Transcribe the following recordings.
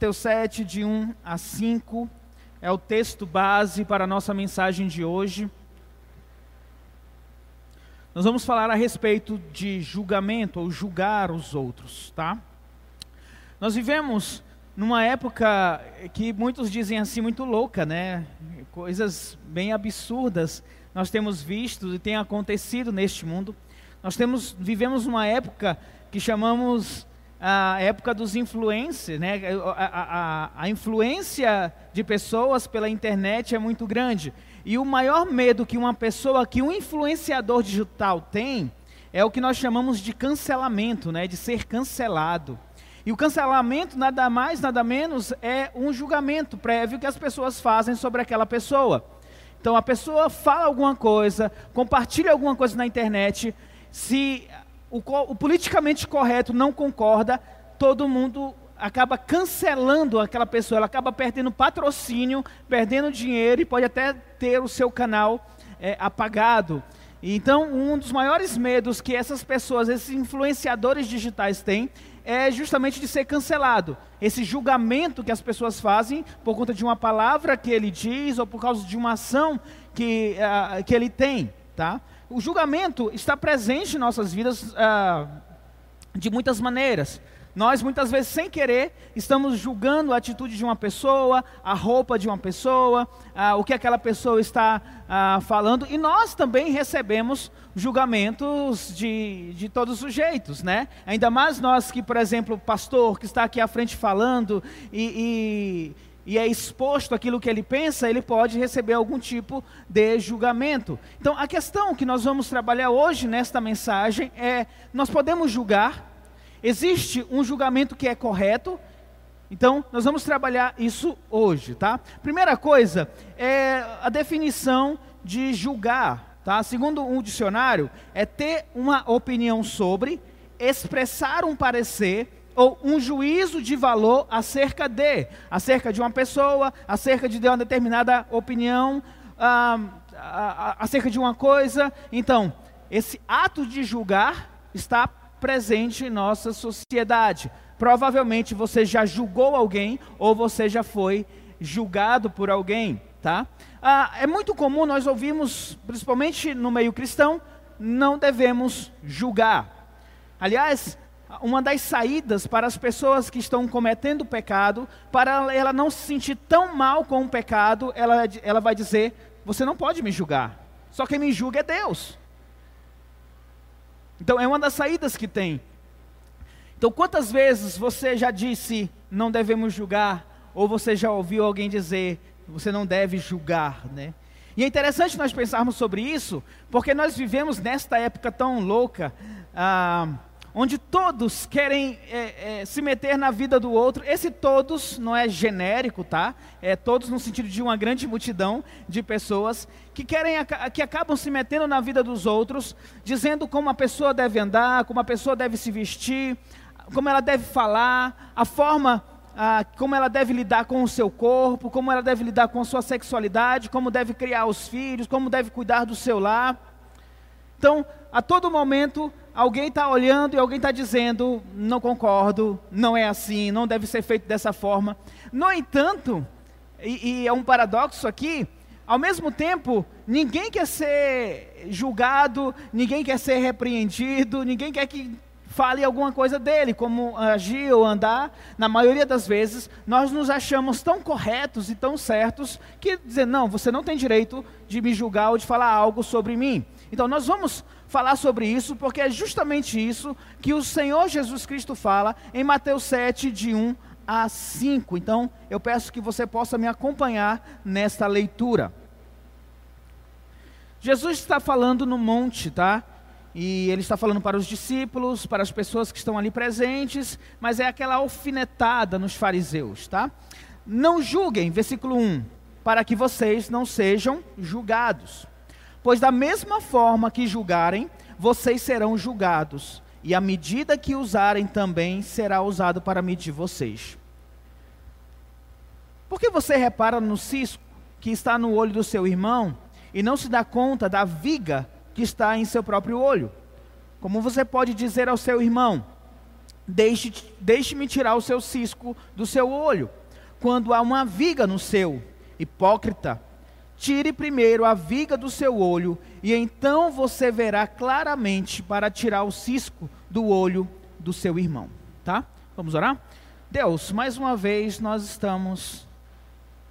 Mateus 7, de 1 a 5, é o texto base para a nossa mensagem de hoje. Nós vamos falar a respeito de julgamento ou julgar os outros, tá? Nós vivemos numa época que muitos dizem assim muito louca, né? Coisas bem absurdas nós temos visto e tem acontecido neste mundo. Nós temos vivemos uma época que chamamos a época dos influencers, né? A, a, a, influência de pessoas pela internet é muito grande. E o maior medo que uma pessoa, que um influenciador digital tem, é o que nós chamamos de cancelamento, né? De ser cancelado. E o cancelamento nada mais, nada menos é um julgamento prévio que as pessoas fazem sobre aquela pessoa. Então a pessoa fala alguma coisa, compartilha alguma coisa na internet, se o, o politicamente correto não concorda, todo mundo acaba cancelando aquela pessoa, ela acaba perdendo patrocínio, perdendo dinheiro e pode até ter o seu canal é, apagado. Então, um dos maiores medos que essas pessoas, esses influenciadores digitais têm, é justamente de ser cancelado. Esse julgamento que as pessoas fazem por conta de uma palavra que ele diz ou por causa de uma ação que, uh, que ele tem, tá? O julgamento está presente em nossas vidas uh, de muitas maneiras. Nós, muitas vezes, sem querer, estamos julgando a atitude de uma pessoa, a roupa de uma pessoa, uh, o que aquela pessoa está uh, falando, e nós também recebemos julgamentos de, de todos os jeitos, né? Ainda mais nós que, por exemplo, o pastor que está aqui à frente falando e, e e é exposto aquilo que ele pensa, ele pode receber algum tipo de julgamento. Então, a questão que nós vamos trabalhar hoje nesta mensagem é: nós podemos julgar, existe um julgamento que é correto, então nós vamos trabalhar isso hoje, tá? Primeira coisa é a definição de julgar, tá? Segundo um dicionário, é ter uma opinião sobre, expressar um parecer ou um juízo de valor acerca de, acerca de uma pessoa, acerca de uma determinada opinião, ah, acerca de uma coisa. Então, esse ato de julgar está presente em nossa sociedade. Provavelmente você já julgou alguém ou você já foi julgado por alguém, tá? Ah, é muito comum nós ouvirmos, principalmente no meio cristão, não devemos julgar. Aliás, uma das saídas para as pessoas que estão cometendo pecado, para ela não se sentir tão mal com o pecado, ela, ela vai dizer: Você não pode me julgar, só quem me julga é Deus. Então é uma das saídas que tem. Então quantas vezes você já disse não devemos julgar, ou você já ouviu alguém dizer você não deve julgar, né? E é interessante nós pensarmos sobre isso, porque nós vivemos nesta época tão louca. Ah, onde todos querem é, é, se meter na vida do outro. Esse todos não é genérico, tá? É todos no sentido de uma grande multidão de pessoas que querem, que acabam se metendo na vida dos outros, dizendo como a pessoa deve andar, como a pessoa deve se vestir, como ela deve falar, a forma ah, como ela deve lidar com o seu corpo, como ela deve lidar com a sua sexualidade, como deve criar os filhos, como deve cuidar do seu lar. Então, a todo momento, alguém está olhando e alguém está dizendo: não concordo, não é assim, não deve ser feito dessa forma. No entanto, e, e é um paradoxo aqui, ao mesmo tempo, ninguém quer ser julgado, ninguém quer ser repreendido, ninguém quer que fale alguma coisa dele, como agir ou andar. Na maioria das vezes, nós nos achamos tão corretos e tão certos que dizer, não, você não tem direito de me julgar ou de falar algo sobre mim. Então, nós vamos falar sobre isso, porque é justamente isso que o Senhor Jesus Cristo fala em Mateus 7, de 1 a 5. Então, eu peço que você possa me acompanhar nesta leitura. Jesus está falando no monte, tá? E ele está falando para os discípulos, para as pessoas que estão ali presentes, mas é aquela alfinetada nos fariseus, tá? Não julguem, versículo 1, para que vocês não sejam julgados. Pois da mesma forma que julgarem, vocês serão julgados, e a medida que usarem também será usado para medir vocês. Por que você repara no cisco que está no olho do seu irmão e não se dá conta da viga que está em seu próprio olho? Como você pode dizer ao seu irmão: deixe-me deixe tirar o seu cisco do seu olho, quando há uma viga no seu. Hipócrita, tire primeiro a viga do seu olho, e então você verá claramente para tirar o cisco do olho do seu irmão. Tá? Vamos orar? Deus, mais uma vez nós estamos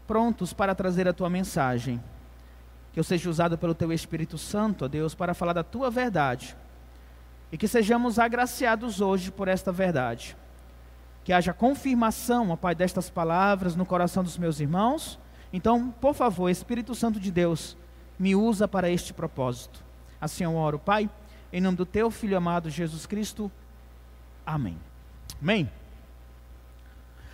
prontos para trazer a tua mensagem. Que eu seja usado pelo teu Espírito Santo, ó Deus, para falar da tua verdade. E que sejamos agraciados hoje por esta verdade. Que haja confirmação, ó Pai, destas palavras no coração dos meus irmãos. Então, por favor, Espírito Santo de Deus, me usa para este propósito. Assim eu oro, Pai, em nome do teu Filho amado Jesus Cristo. Amém. Amém.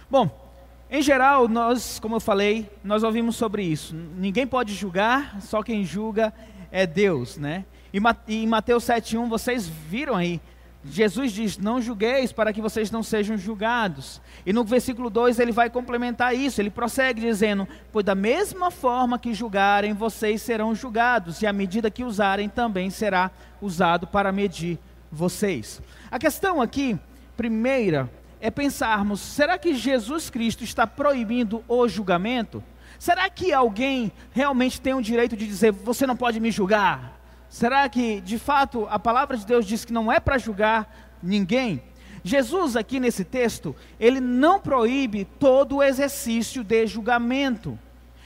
Bom, em geral, nós, como eu falei, nós ouvimos sobre isso. Ninguém pode julgar, só quem julga é Deus, né? E em Mateus 7:1 vocês viram aí, Jesus diz: "Não julgueis para que vocês não sejam julgados". E no versículo 2 ele vai complementar isso. Ele prossegue dizendo: "Pois da mesma forma que julgarem, vocês serão julgados, e a medida que usarem também será usado para medir vocês". A questão aqui, primeira, é pensarmos: será que Jesus Cristo está proibindo o julgamento? Será que alguém realmente tem o direito de dizer, você não pode me julgar? Será que, de fato, a palavra de Deus diz que não é para julgar ninguém? Jesus, aqui nesse texto, ele não proíbe todo o exercício de julgamento,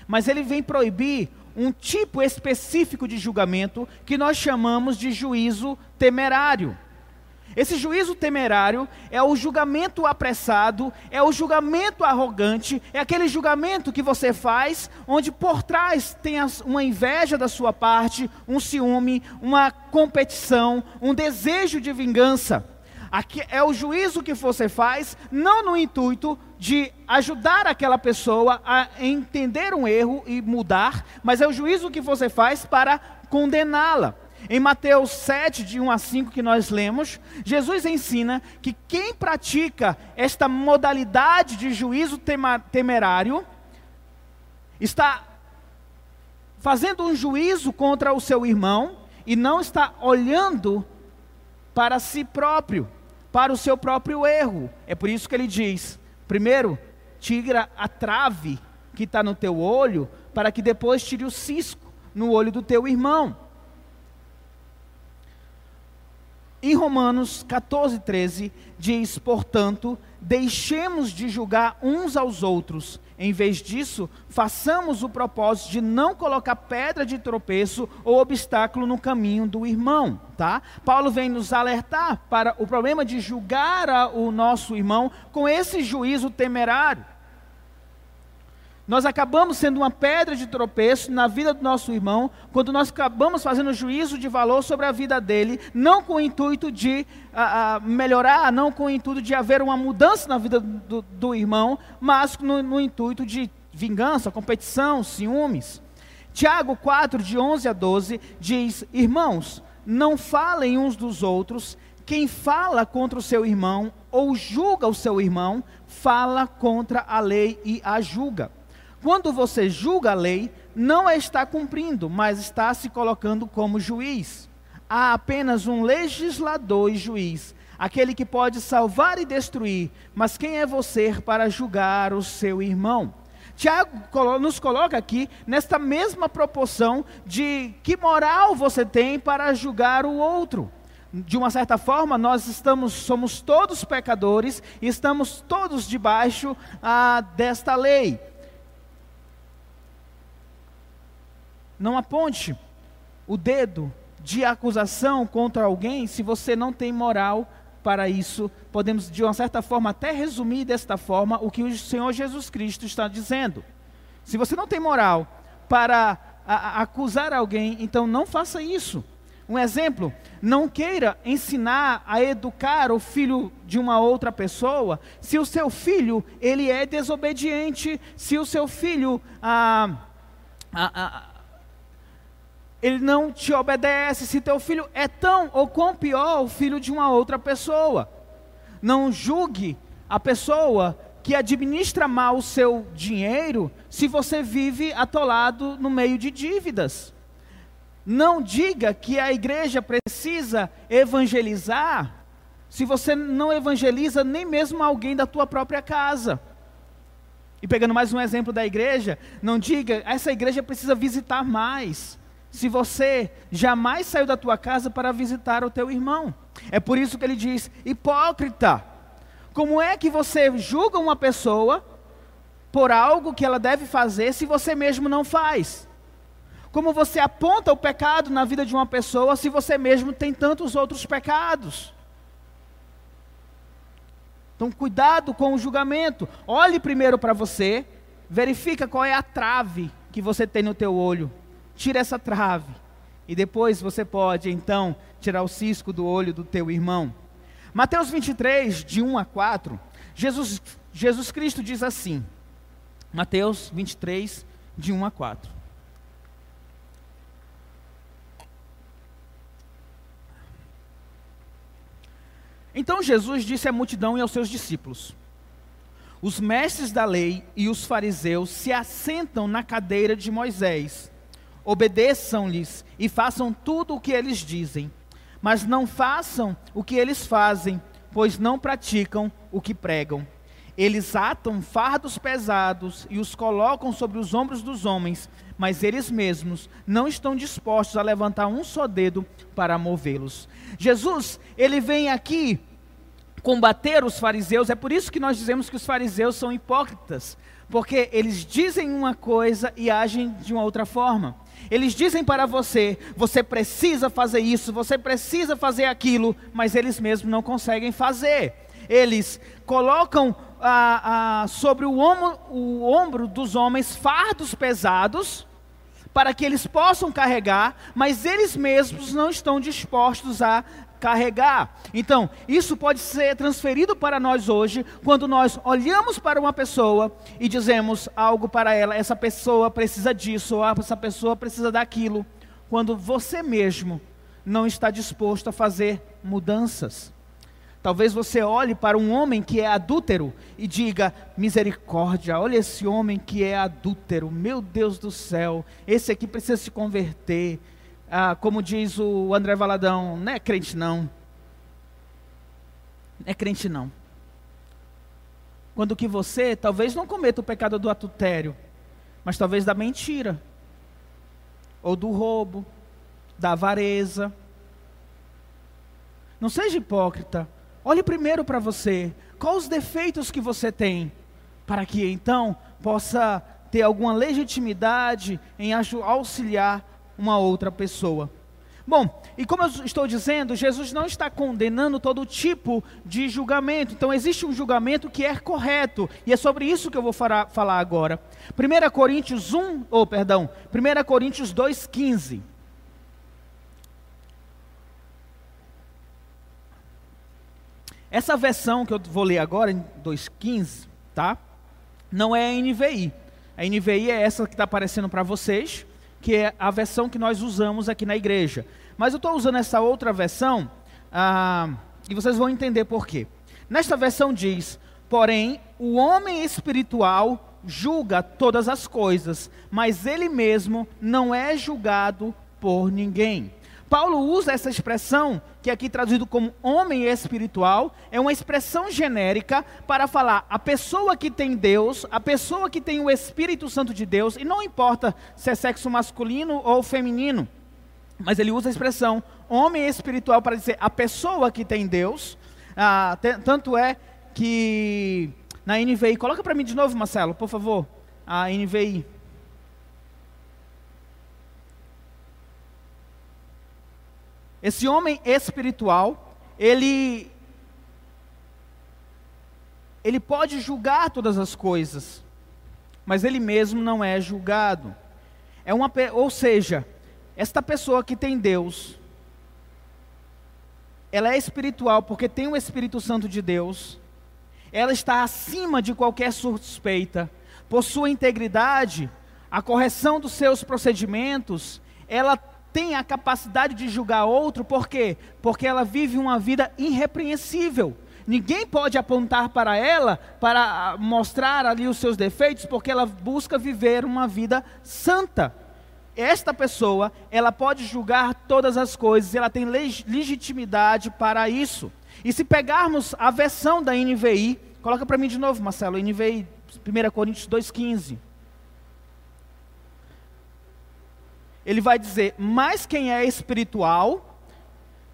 mas ele vem proibir um tipo específico de julgamento que nós chamamos de juízo temerário. Esse juízo temerário é o julgamento apressado, é o julgamento arrogante, é aquele julgamento que você faz, onde por trás tem uma inveja da sua parte, um ciúme, uma competição, um desejo de vingança. Aqui é o juízo que você faz, não no intuito de ajudar aquela pessoa a entender um erro e mudar, mas é o juízo que você faz para condená-la. Em Mateus 7, de 1 a 5, que nós lemos, Jesus ensina que quem pratica esta modalidade de juízo temerário está fazendo um juízo contra o seu irmão e não está olhando para si próprio, para o seu próprio erro. É por isso que ele diz: primeiro, tira a trave que está no teu olho, para que depois tire o cisco no olho do teu irmão. Em Romanos 14, 13, diz: Portanto, deixemos de julgar uns aos outros. Em vez disso, façamos o propósito de não colocar pedra de tropeço ou obstáculo no caminho do irmão. Tá? Paulo vem nos alertar para o problema de julgar o nosso irmão com esse juízo temerário nós acabamos sendo uma pedra de tropeço na vida do nosso irmão, quando nós acabamos fazendo juízo de valor sobre a vida dele, não com o intuito de a, a melhorar, não com o intuito de haver uma mudança na vida do, do irmão, mas no, no intuito de vingança, competição, ciúmes. Tiago 4, de 11 a 12, diz: Irmãos, não falem uns dos outros, quem fala contra o seu irmão ou julga o seu irmão, fala contra a lei e a julga. Quando você julga a lei, não a está cumprindo, mas está se colocando como juiz. Há apenas um legislador e juiz, aquele que pode salvar e destruir, mas quem é você para julgar o seu irmão? Tiago nos coloca aqui nesta mesma proporção de que moral você tem para julgar o outro. De uma certa forma, nós estamos, somos todos pecadores e estamos todos debaixo ah, desta lei. Não aponte o dedo de acusação contra alguém se você não tem moral para isso. Podemos, de uma certa forma, até resumir desta forma o que o Senhor Jesus Cristo está dizendo. Se você não tem moral para a, a, acusar alguém, então não faça isso. Um exemplo, não queira ensinar a educar o filho de uma outra pessoa, se o seu filho ele é desobediente, se o seu filho ah, ah, ah, ele não te obedece, se teu filho é tão ou quão pior o filho de uma outra pessoa. Não julgue a pessoa que administra mal o seu dinheiro se você vive atolado no meio de dívidas. Não diga que a igreja precisa evangelizar se você não evangeliza nem mesmo alguém da tua própria casa? E pegando mais um exemplo da igreja, não diga, essa igreja precisa visitar mais. Se você jamais saiu da tua casa para visitar o teu irmão. É por isso que ele diz: hipócrita. Como é que você julga uma pessoa por algo que ela deve fazer se você mesmo não faz? Como você aponta o pecado na vida de uma pessoa se você mesmo tem tantos outros pecados? Então, cuidado com o julgamento. Olhe primeiro para você, verifica qual é a trave que você tem no teu olho. Tira essa trave. E depois você pode, então, tirar o cisco do olho do teu irmão. Mateus 23, de 1 a 4, Jesus, Jesus Cristo diz assim. Mateus 23, de 1 a 4. Então Jesus disse à multidão e aos seus discípulos: Os mestres da lei e os fariseus se assentam na cadeira de Moisés. Obedeçam-lhes e façam tudo o que eles dizem, mas não façam o que eles fazem, pois não praticam o que pregam. Eles atam fardos pesados e os colocam sobre os ombros dos homens, mas eles mesmos não estão dispostos a levantar um só dedo para movê-los. Jesus, ele vem aqui combater os fariseus, é por isso que nós dizemos que os fariseus são hipócritas, porque eles dizem uma coisa e agem de uma outra forma. Eles dizem para você, você precisa fazer isso, você precisa fazer aquilo, mas eles mesmos não conseguem fazer. Eles colocam sobre o ombro, o ombro dos homens fardos pesados, para que eles possam carregar, mas eles mesmos não estão dispostos a carregar. Então, isso pode ser transferido para nós hoje, quando nós olhamos para uma pessoa e dizemos algo para ela, essa pessoa precisa disso, ou essa pessoa precisa daquilo, quando você mesmo não está disposto a fazer mudanças. Talvez você olhe para um homem que é adúltero e diga: misericórdia, olha esse homem que é adúltero, meu Deus do céu, esse aqui precisa se converter. Ah, como diz o André Valadão, não é crente não. Não é crente não. Quando que você talvez não cometa o pecado do adultério, mas talvez da mentira, ou do roubo, da avareza. Não seja hipócrita. Olhe primeiro para você. Quais os defeitos que você tem? Para que então possa ter alguma legitimidade em auxiliar uma outra pessoa. Bom, e como eu estou dizendo, Jesus não está condenando todo tipo de julgamento. Então, existe um julgamento que é correto, e é sobre isso que eu vou falar agora. 1 Coríntios 1, ou oh, perdão, 1 Coríntios 2,15. Essa versão que eu vou ler agora, em 2,15, tá? Não é a NVI. A NVI é essa que está aparecendo para vocês, que é a versão que nós usamos aqui na igreja. Mas eu estou usando essa outra versão, ah, e vocês vão entender por quê. Nesta versão diz: Porém, o homem espiritual julga todas as coisas, mas ele mesmo não é julgado por ninguém. Paulo usa essa expressão, que é aqui traduzido como homem espiritual, é uma expressão genérica para falar a pessoa que tem Deus, a pessoa que tem o Espírito Santo de Deus, e não importa se é sexo masculino ou feminino, mas ele usa a expressão homem espiritual para dizer a pessoa que tem Deus. Ah, tanto é que na NVI, coloca para mim de novo, Marcelo, por favor, a NVI. Esse homem espiritual, ele ele pode julgar todas as coisas, mas ele mesmo não é julgado. É uma, ou seja, esta pessoa que tem Deus, ela é espiritual porque tem o Espírito Santo de Deus. Ela está acima de qualquer suspeita. Por sua integridade, a correção dos seus procedimentos, ela tem a capacidade de julgar outro, por quê? Porque ela vive uma vida irrepreensível. Ninguém pode apontar para ela para mostrar ali os seus defeitos, porque ela busca viver uma vida santa. Esta pessoa, ela pode julgar todas as coisas, ela tem legitimidade para isso. E se pegarmos a versão da NVI, coloca para mim de novo, Marcelo, NVI 1 Coríntios 2,15. Ele vai dizer: Mas quem é espiritual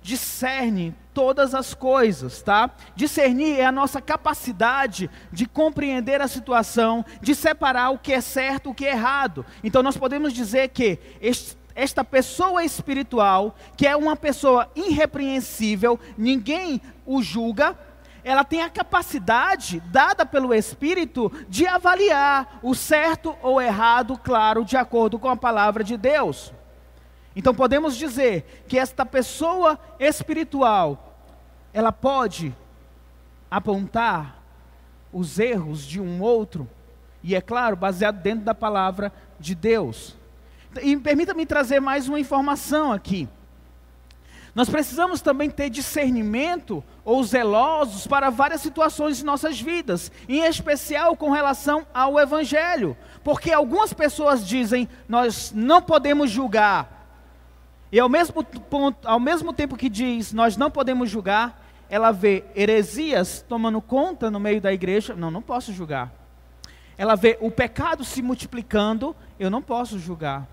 discerne todas as coisas, tá? Discernir é a nossa capacidade de compreender a situação, de separar o que é certo, o que é errado. Então nós podemos dizer que esta pessoa espiritual, que é uma pessoa irrepreensível, ninguém o julga, ela tem a capacidade, dada pelo Espírito, de avaliar o certo ou errado, claro, de acordo com a palavra de Deus. Então podemos dizer que esta pessoa espiritual, ela pode apontar os erros de um outro, e é claro, baseado dentro da palavra de Deus. E permita-me trazer mais uma informação aqui. Nós precisamos também ter discernimento ou zelosos para várias situações de nossas vidas, em especial com relação ao Evangelho, porque algumas pessoas dizem nós não podemos julgar, e ao mesmo, ponto, ao mesmo tempo que diz nós não podemos julgar, ela vê heresias tomando conta no meio da igreja, não, não posso julgar. Ela vê o pecado se multiplicando, eu não posso julgar.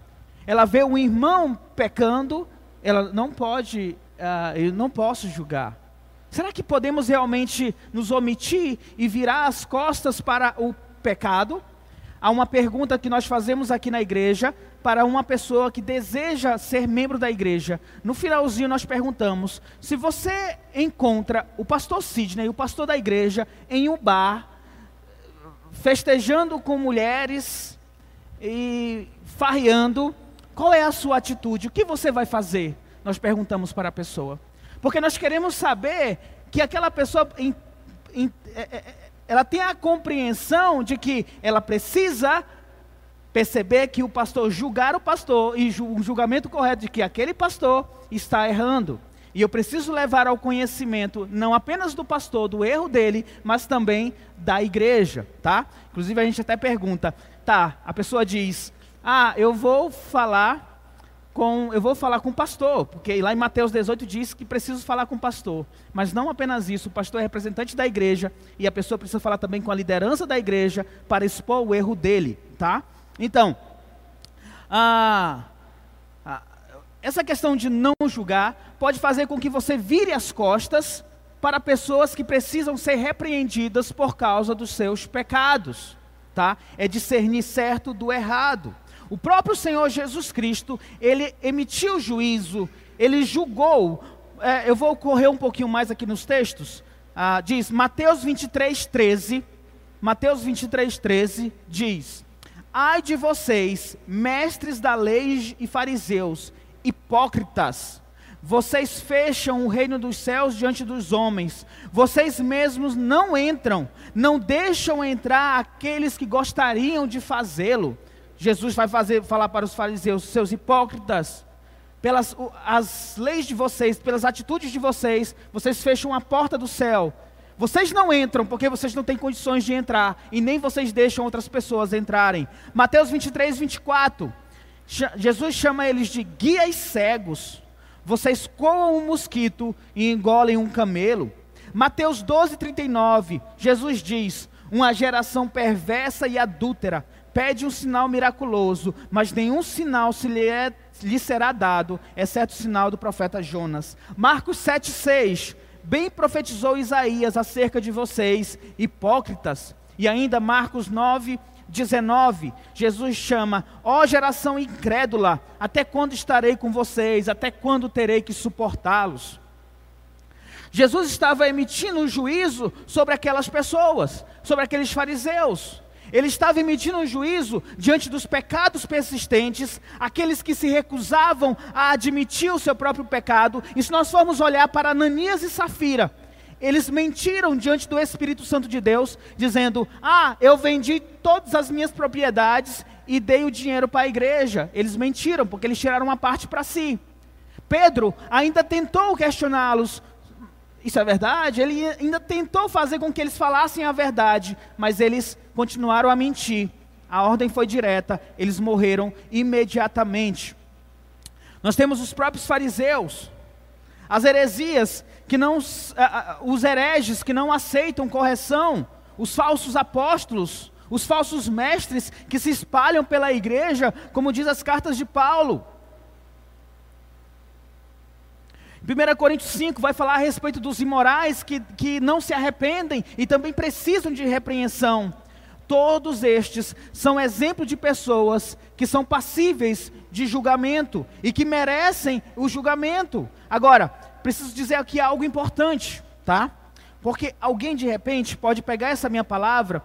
Ela vê o irmão pecando, ela não pode, uh, eu não posso julgar. Será que podemos realmente nos omitir e virar as costas para o pecado? Há uma pergunta que nós fazemos aqui na igreja para uma pessoa que deseja ser membro da igreja. No finalzinho nós perguntamos: se você encontra o pastor Sidney, o pastor da igreja, em um bar, festejando com mulheres e farreando, qual é a sua atitude? O que você vai fazer? Nós perguntamos para a pessoa. Porque nós queremos saber que aquela pessoa em, em, é, é, é ela tem a compreensão de que ela precisa perceber que o pastor julgar o pastor e o julgamento correto de que aquele pastor está errando. E eu preciso levar ao conhecimento não apenas do pastor, do erro dele, mas também da igreja, tá? Inclusive a gente até pergunta, tá? A pessoa diz: "Ah, eu vou falar com, eu vou falar com o pastor, porque lá em Mateus 18 diz que preciso falar com o pastor. Mas não apenas isso, o pastor é representante da igreja e a pessoa precisa falar também com a liderança da igreja para expor o erro dele, tá? Então, a, a, essa questão de não julgar pode fazer com que você vire as costas para pessoas que precisam ser repreendidas por causa dos seus pecados, tá? É discernir certo do errado. O próprio Senhor Jesus Cristo, ele emitiu juízo, ele julgou. É, eu vou correr um pouquinho mais aqui nos textos. Ah, diz Mateus 23, 13. Mateus 23, 13 diz: Ai de vocês, mestres da lei e fariseus, hipócritas! Vocês fecham o reino dos céus diante dos homens. Vocês mesmos não entram, não deixam entrar aqueles que gostariam de fazê-lo. Jesus vai fazer, falar para os fariseus, seus hipócritas, pelas as leis de vocês, pelas atitudes de vocês, vocês fecham a porta do céu. Vocês não entram porque vocês não têm condições de entrar, e nem vocês deixam outras pessoas entrarem. Mateus 23, 24. Jesus chama eles de guias cegos. Vocês coam um mosquito e engolem um camelo. Mateus 12, 39. Jesus diz: Uma geração perversa e adúltera pede um sinal miraculoso, mas nenhum sinal se lhe, é, lhe será dado, exceto o sinal do profeta Jonas. Marcos 7,6: Bem profetizou Isaías acerca de vocês, hipócritas. E ainda Marcos 9, 19, Jesus chama: Ó geração incrédula, até quando estarei com vocês? Até quando terei que suportá-los? Jesus estava emitindo um juízo sobre aquelas pessoas, sobre aqueles fariseus. Ele estava emitindo um juízo diante dos pecados persistentes, aqueles que se recusavam a admitir o seu próprio pecado. E se nós formos olhar para Ananias e Safira, eles mentiram diante do Espírito Santo de Deus, dizendo: Ah, eu vendi todas as minhas propriedades e dei o dinheiro para a igreja. Eles mentiram, porque eles tiraram uma parte para si. Pedro ainda tentou questioná-los isso é verdade? Ele ainda tentou fazer com que eles falassem a verdade, mas eles continuaram a mentir. A ordem foi direta, eles morreram imediatamente. Nós temos os próprios fariseus. as heresias que não, os hereges que não aceitam correção, os falsos apóstolos, os falsos mestres que se espalham pela igreja, como diz as cartas de Paulo. 1 Coríntios 5 vai falar a respeito dos imorais que, que não se arrependem e também precisam de repreensão. Todos estes são exemplos de pessoas que são passíveis de julgamento e que merecem o julgamento. Agora, preciso dizer aqui algo importante, tá? Porque alguém de repente pode pegar essa minha palavra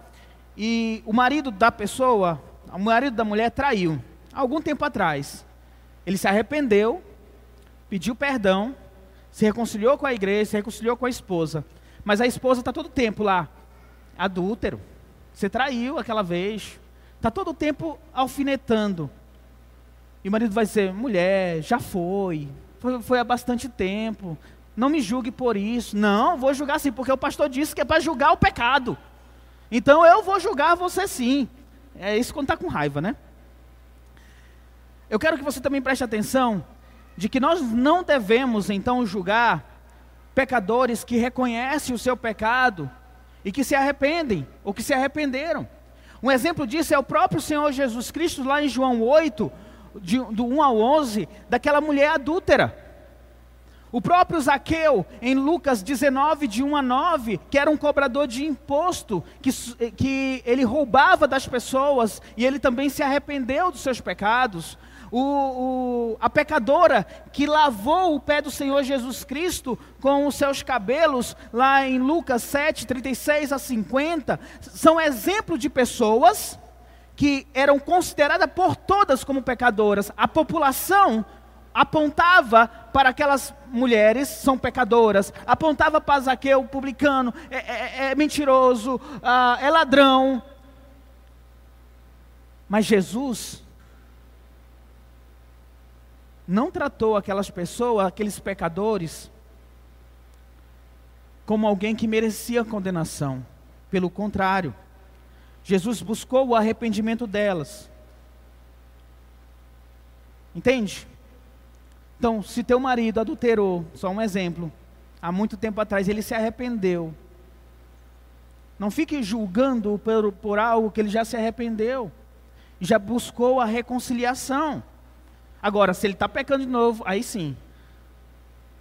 e o marido da pessoa, o marido da mulher traiu, algum tempo atrás. Ele se arrependeu, pediu perdão, se reconciliou com a igreja, se reconciliou com a esposa. Mas a esposa está todo o tempo lá, adúltero. Você traiu aquela vez. Está todo o tempo alfinetando. E o marido vai dizer: mulher, já foi. Foi, foi há bastante tempo não me julgue por isso. Não, vou julgar sim, porque o pastor disse que é para julgar o pecado. Então eu vou julgar você sim. É isso quando está com raiva, né? Eu quero que você também preste atenção de que nós não devemos então julgar pecadores que reconhecem o seu pecado e que se arrependem ou que se arrependeram. Um exemplo disso é o próprio Senhor Jesus Cristo, lá em João 8, de, do 1 ao 11, daquela mulher adúltera. O próprio Zaqueu, em Lucas 19, de 1 a 9, que era um cobrador de imposto, que, que ele roubava das pessoas e ele também se arrependeu dos seus pecados. O, o, a pecadora que lavou o pé do Senhor Jesus Cristo com os seus cabelos, lá em Lucas 7, 36 a 50, são exemplos de pessoas que eram consideradas por todas como pecadoras. A população apontava para aquelas mulheres, são pecadoras, apontava para Zaqueu, publicano, é, é, é mentiroso, ah, é ladrão. Mas Jesus não tratou aquelas pessoas, aqueles pecadores, como alguém que merecia condenação. Pelo contrário, Jesus buscou o arrependimento delas. Entende? Então, se teu marido adulterou, só um exemplo, há muito tempo atrás ele se arrependeu. Não fique julgando por, por algo que ele já se arrependeu. Já buscou a reconciliação. Agora, se ele está pecando de novo, aí sim.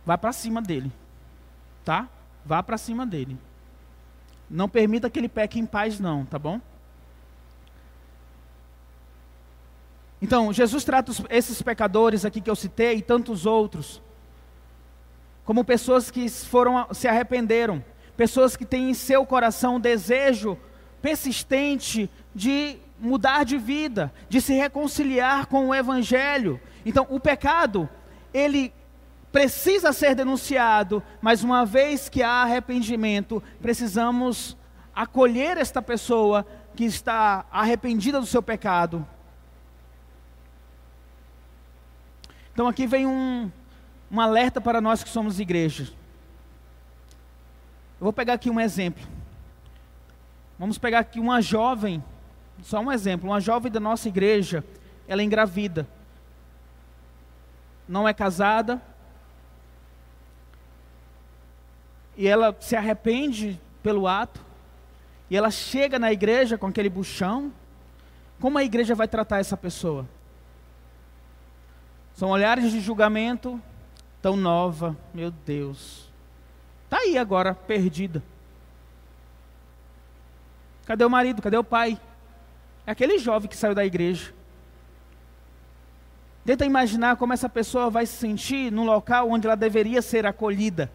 Vá para cima dele. Tá? Vá para cima dele. Não permita que ele peque em paz, não, tá bom? Então, Jesus trata esses pecadores aqui que eu citei e tantos outros como pessoas que foram se arrependeram, pessoas que têm em seu coração o desejo persistente de mudar de vida, de se reconciliar com o evangelho. Então, o pecado, ele precisa ser denunciado, mas uma vez que há arrependimento, precisamos acolher esta pessoa que está arrependida do seu pecado Então aqui vem um, um alerta para nós que somos igreja. Eu vou pegar aqui um exemplo. Vamos pegar aqui uma jovem, só um exemplo, uma jovem da nossa igreja, ela é engravida. Não é casada. E ela se arrepende pelo ato. E ela chega na igreja com aquele buchão. Como a igreja vai tratar essa pessoa? São olhares de julgamento, tão nova, meu Deus. Está aí agora, perdida. Cadê o marido? Cadê o pai? É aquele jovem que saiu da igreja. Tenta imaginar como essa pessoa vai se sentir no local onde ela deveria ser acolhida.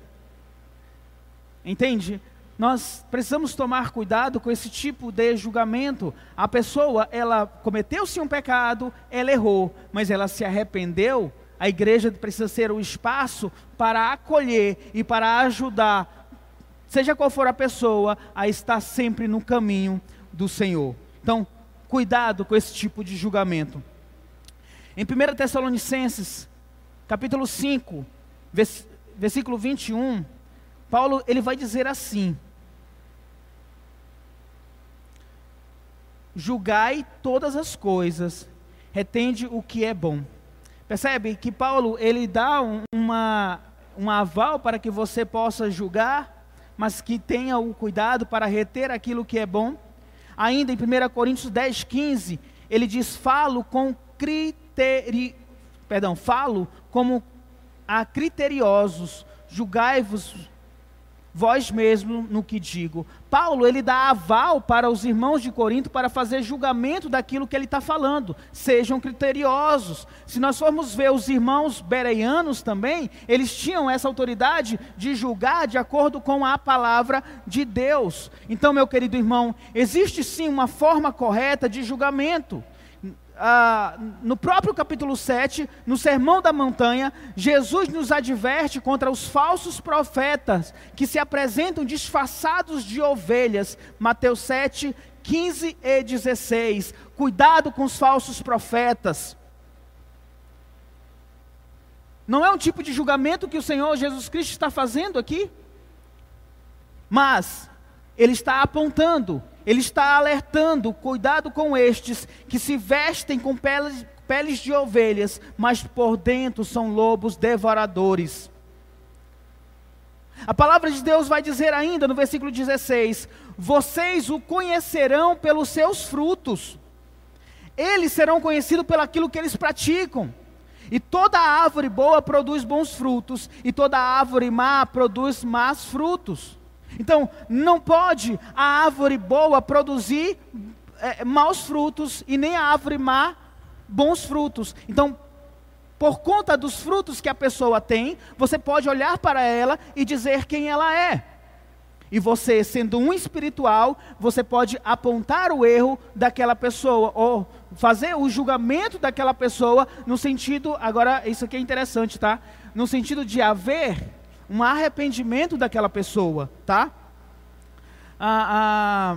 Entende? Nós precisamos tomar cuidado com esse tipo de julgamento. A pessoa, ela cometeu sim um pecado, ela errou, mas ela se arrependeu. A igreja precisa ser o espaço para acolher e para ajudar, seja qual for a pessoa, a estar sempre no caminho do Senhor. Então, cuidado com esse tipo de julgamento. Em 1 Tessalonicenses, capítulo 5, versículo 21, Paulo ele vai dizer assim: julgai todas as coisas, retende o que é bom. Percebe que Paulo ele dá uma um aval para que você possa julgar, mas que tenha o cuidado para reter aquilo que é bom. Ainda em 1 Coríntios 10, 15, ele diz: falo com criteri... perdão, falo como a criteriosos, julgai-vos vós mesmo no que digo. Paulo, ele dá aval para os irmãos de Corinto para fazer julgamento daquilo que ele está falando. Sejam criteriosos. Se nós formos ver os irmãos bereianos também, eles tinham essa autoridade de julgar de acordo com a palavra de Deus. Então, meu querido irmão, existe sim uma forma correta de julgamento ah, no próprio capítulo 7, no Sermão da Montanha, Jesus nos adverte contra os falsos profetas que se apresentam disfarçados de ovelhas. Mateus 7, 15 e 16. Cuidado com os falsos profetas. Não é um tipo de julgamento que o Senhor Jesus Cristo está fazendo aqui, mas Ele está apontando ele está alertando: cuidado com estes que se vestem com peles, peles de ovelhas, mas por dentro são lobos devoradores. A palavra de Deus vai dizer ainda no versículo 16: Vocês o conhecerão pelos seus frutos, eles serão conhecidos pelo aquilo que eles praticam. E toda árvore boa produz bons frutos, e toda árvore má produz más frutos. Então, não pode a árvore boa produzir é, maus frutos e nem a árvore má bons frutos. Então, por conta dos frutos que a pessoa tem, você pode olhar para ela e dizer quem ela é. E você, sendo um espiritual, você pode apontar o erro daquela pessoa, ou fazer o julgamento daquela pessoa, no sentido, agora, isso aqui é interessante, tá? No sentido de haver um arrependimento daquela pessoa, tá? Ah, ah,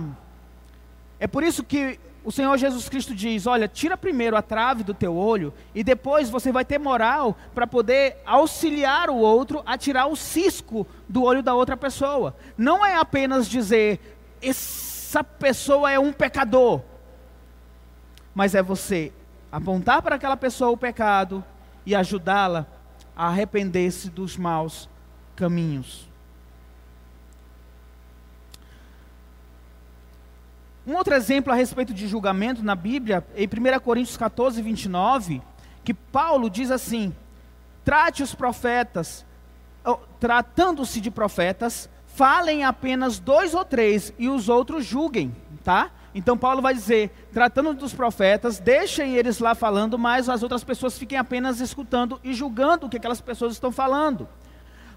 é por isso que o Senhor Jesus Cristo diz: olha, tira primeiro a trave do teu olho e depois você vai ter moral para poder auxiliar o outro a tirar o cisco do olho da outra pessoa. Não é apenas dizer essa pessoa é um pecador, mas é você apontar para aquela pessoa o pecado e ajudá-la a arrepender-se dos maus caminhos. Um outro exemplo a respeito de julgamento na Bíblia, em 1 Coríntios 14, 29, que Paulo diz assim: trate os profetas, tratando-se de profetas, falem apenas dois ou três e os outros julguem, tá? Então Paulo vai dizer, tratando dos profetas, deixem eles lá falando, mas as outras pessoas fiquem apenas escutando e julgando o que aquelas pessoas estão falando.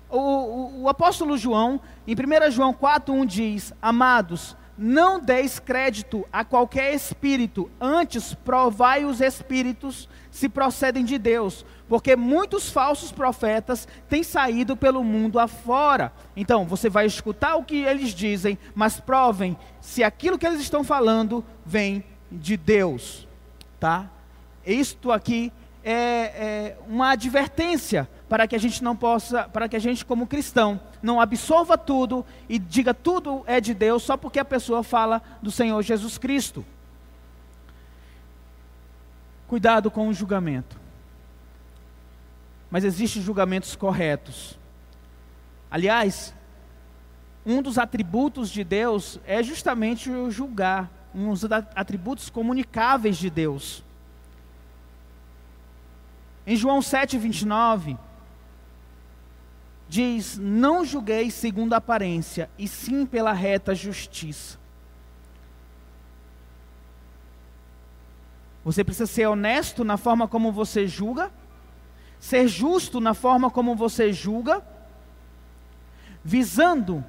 O, o, o apóstolo João, em 1 João 4,1 diz: Amados, não deis crédito a qualquer espírito, antes provai os espíritos se procedem de Deus, porque muitos falsos profetas têm saído pelo mundo afora. Então, você vai escutar o que eles dizem, mas provem se aquilo que eles estão falando vem de Deus, tá? Isto aqui é, é uma advertência para que a gente não possa, para que a gente como cristão não absorva tudo e diga tudo é de Deus só porque a pessoa fala do Senhor Jesus Cristo. Cuidado com o julgamento. Mas existem julgamentos corretos. Aliás, um dos atributos de Deus é justamente o julgar, um dos atributos comunicáveis de Deus. Em João 7, 29, diz: Não julgueis segundo a aparência, e sim pela reta justiça. Você precisa ser honesto na forma como você julga, ser justo na forma como você julga, visando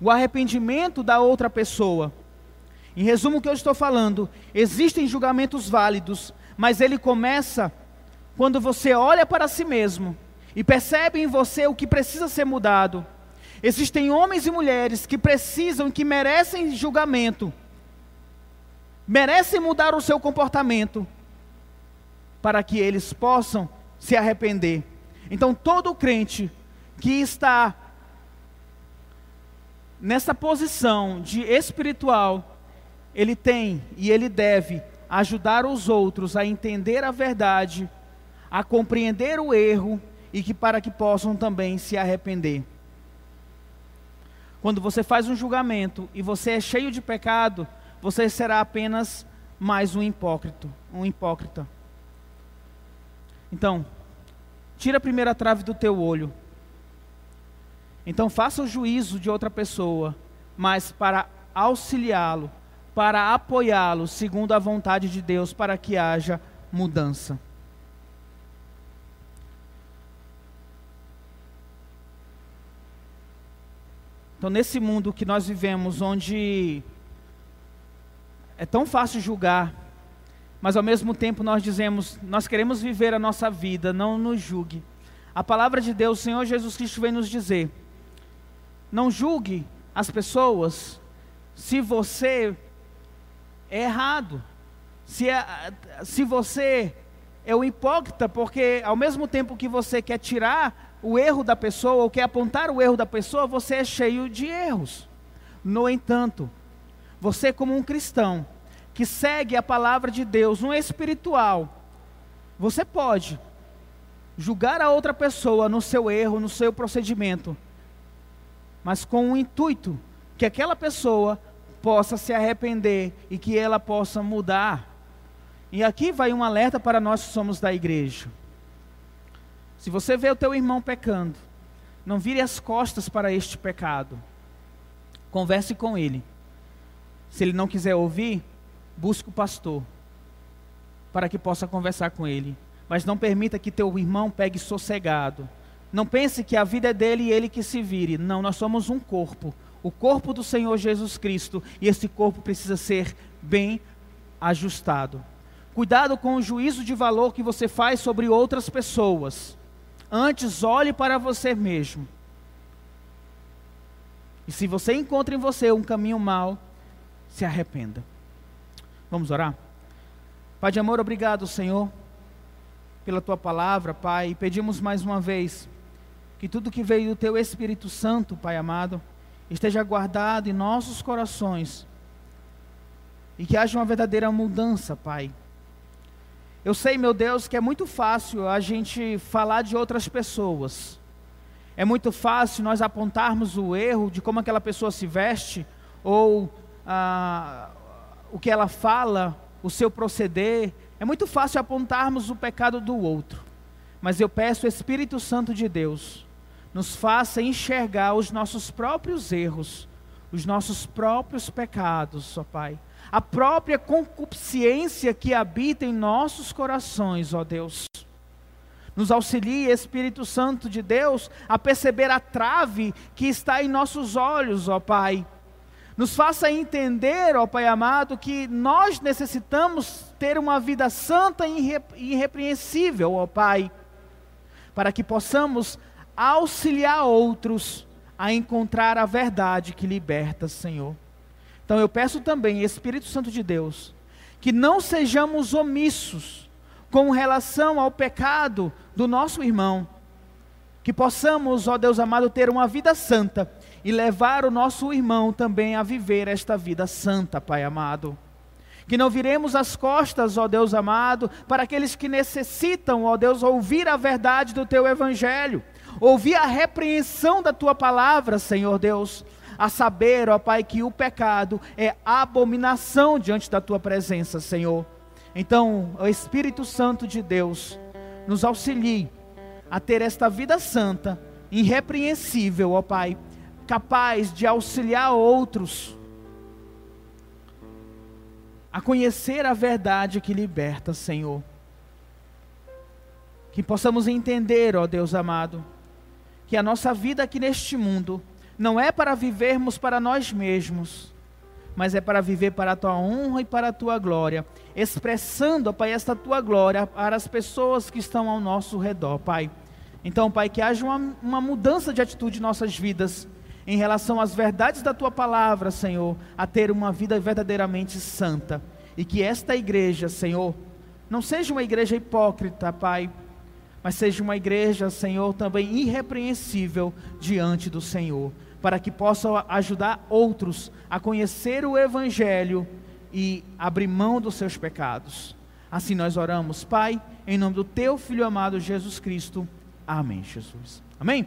o arrependimento da outra pessoa. Em resumo, o que eu estou falando, existem julgamentos válidos, mas ele começa quando você olha para si mesmo e percebe em você o que precisa ser mudado. Existem homens e mulheres que precisam, que merecem julgamento, merecem mudar o seu comportamento, para que eles possam se arrepender. Então, todo crente que está nessa posição de espiritual, ele tem e ele deve ajudar os outros a entender a verdade, a compreender o erro e que para que possam também se arrepender. Quando você faz um julgamento e você é cheio de pecado, você será apenas mais um hipócrita, um hipócrita. Então, tira a primeira trave do teu olho. Então faça o juízo de outra pessoa, mas para auxiliá-lo, para apoiá-lo segundo a vontade de Deus, para que haja mudança. Então, nesse mundo que nós vivemos, onde é tão fácil julgar, mas ao mesmo tempo nós dizemos, nós queremos viver a nossa vida, não nos julgue. A palavra de Deus, o Senhor Jesus Cristo vem nos dizer: não julgue as pessoas se você é errado, se, é, se você é o hipócrita, porque ao mesmo tempo que você quer tirar o erro da pessoa ou quer apontar o erro da pessoa, você é cheio de erros. No entanto, você, como um cristão que segue a palavra de Deus, um espiritual, você pode julgar a outra pessoa no seu erro, no seu procedimento, mas com o intuito que aquela pessoa possa se arrepender e que ela possa mudar. E aqui vai um alerta para nós que somos da igreja. Se você vê o teu irmão pecando, não vire as costas para este pecado. Converse com ele. Se ele não quiser ouvir, busque o pastor para que possa conversar com ele. Mas não permita que teu irmão pegue sossegado. Não pense que a vida é dele e ele que se vire. Não, nós somos um corpo. O corpo do Senhor Jesus Cristo. E esse corpo precisa ser bem ajustado. Cuidado com o juízo de valor que você faz sobre outras pessoas. Antes, olhe para você mesmo. E se você encontra em você um caminho mau, se arrependa. Vamos orar? Pai de amor, obrigado, Senhor, pela tua palavra, Pai. E pedimos mais uma vez que tudo que veio do teu Espírito Santo, Pai amado, esteja guardado em nossos corações. E que haja uma verdadeira mudança, Pai eu sei, meu Deus, que é muito fácil a gente falar de outras pessoas. É muito fácil nós apontarmos o erro de como aquela pessoa se veste, ou ah, o que ela fala, o seu proceder. É muito fácil apontarmos o pecado do outro. Mas eu peço, Espírito Santo de Deus, nos faça enxergar os nossos próprios erros, os nossos próprios pecados, ó Pai a própria concupiscência que habita em nossos corações, ó Deus. Nos auxilie, Espírito Santo de Deus, a perceber a trave que está em nossos olhos, ó Pai. Nos faça entender, ó Pai amado, que nós necessitamos ter uma vida santa e irrepreensível, ó Pai, para que possamos auxiliar outros a encontrar a verdade que liberta, Senhor. Então eu peço também, Espírito Santo de Deus, que não sejamos omissos com relação ao pecado do nosso irmão. Que possamos, ó Deus amado, ter uma vida santa e levar o nosso irmão também a viver esta vida santa, Pai amado. Que não viremos as costas, ó Deus amado, para aqueles que necessitam, ó Deus, ouvir a verdade do teu evangelho, ouvir a repreensão da tua palavra, Senhor Deus a saber, ó Pai, que o pecado é abominação diante da tua presença, Senhor. Então, o Espírito Santo de Deus nos auxilie a ter esta vida santa, irrepreensível, ó Pai, capaz de auxiliar outros a conhecer a verdade que liberta, Senhor. Que possamos entender, ó Deus amado, que a nossa vida aqui neste mundo não é para vivermos para nós mesmos, mas é para viver para a tua honra e para a tua glória, expressando, Pai, esta tua glória para as pessoas que estão ao nosso redor, Pai. Então, Pai, que haja uma, uma mudança de atitude em nossas vidas, em relação às verdades da tua palavra, Senhor, a ter uma vida verdadeiramente santa. E que esta igreja, Senhor, não seja uma igreja hipócrita, Pai, mas seja uma igreja, Senhor, também irrepreensível diante do Senhor, para que possa ajudar outros a conhecer o Evangelho e abrir mão dos seus pecados. Assim nós oramos, Pai, em nome do Teu Filho amado Jesus Cristo. Amém, Jesus. Amém?